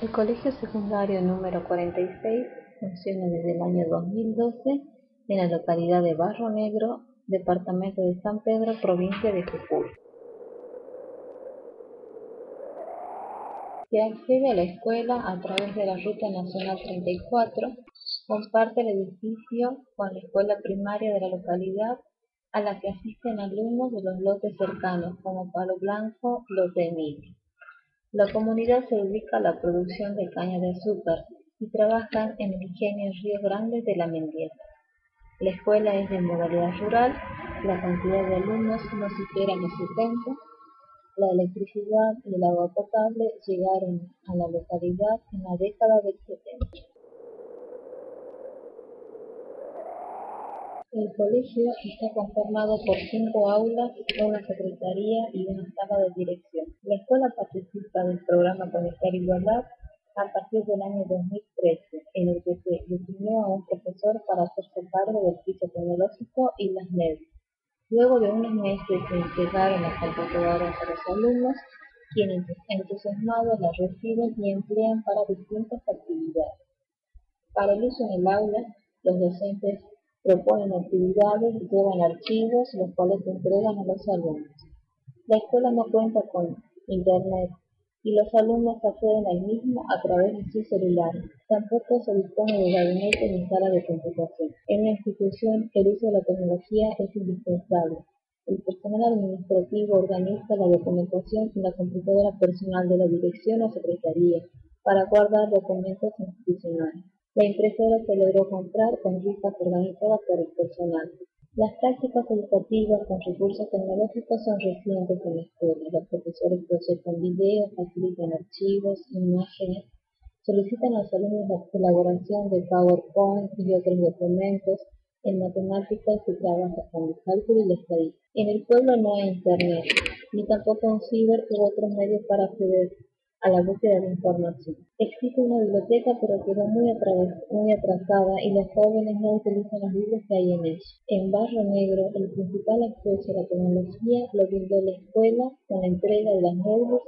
El Colegio Secundario número 46 funciona desde el año 2012 en la localidad de Barro Negro, departamento de San Pedro, provincia de Jujuy. Se accede a la escuela a través de la Ruta Nacional 34, comparte el edificio con la escuela primaria de la localidad a la que asisten alumnos de los lotes cercanos como Palo Blanco, Lote Emilio. La comunidad se dedica a la producción de caña de azúcar y trabajan en el ingenio Río Grande de la Mendieta. La escuela es de modalidad rural, la cantidad de alumnos no supera los 70. La electricidad y el agua potable llegaron a la localidad en la década del 70. El colegio está conformado por cinco aulas, una secretaría y una sala de dirección. La escuela participa del programa Conectar Igualdad a partir del año 2013, en el que se definió a un profesor para hacerse cargo del piso tecnológico y las medias. Luego de unos meses se entregaron las computadoras a los alumnos, quienes entusiasmados las reciben y emplean para distintas actividades. Para el uso en el aula, los docentes proponen actividades, llevan archivos, los cuales entregan a los alumnos. La escuela no cuenta con internet y los alumnos acceden al mismo a través de sus celulares. Tampoco se dispone de gabinete ni sala de computación. En la institución, el uso de la tecnología es indispensable. El personal administrativo organiza la documentación en la computadora personal de la dirección o secretaría para guardar documentos institucionales. La impresora se logró comprar con rifas organizadas por el personal. Las prácticas educativas con recursos tecnológicos son recientes en la escuela. Los profesores proyectan videos, facilitan archivos, imágenes, solicitan a los alumnos la elaboración de PowerPoint y otros documentos. En matemáticas se trabaja con el cálculo y la estadística. En el pueblo no hay internet, ni tampoco un ciber u otros medios para acceder a la búsqueda de información. Existe una biblioteca pero quedó muy, muy atrasada y los jóvenes no utilizan las libros que hay en ella. En Barro Negro, el principal acceso a la tecnología lo brindó la escuela con la entrega de las móviles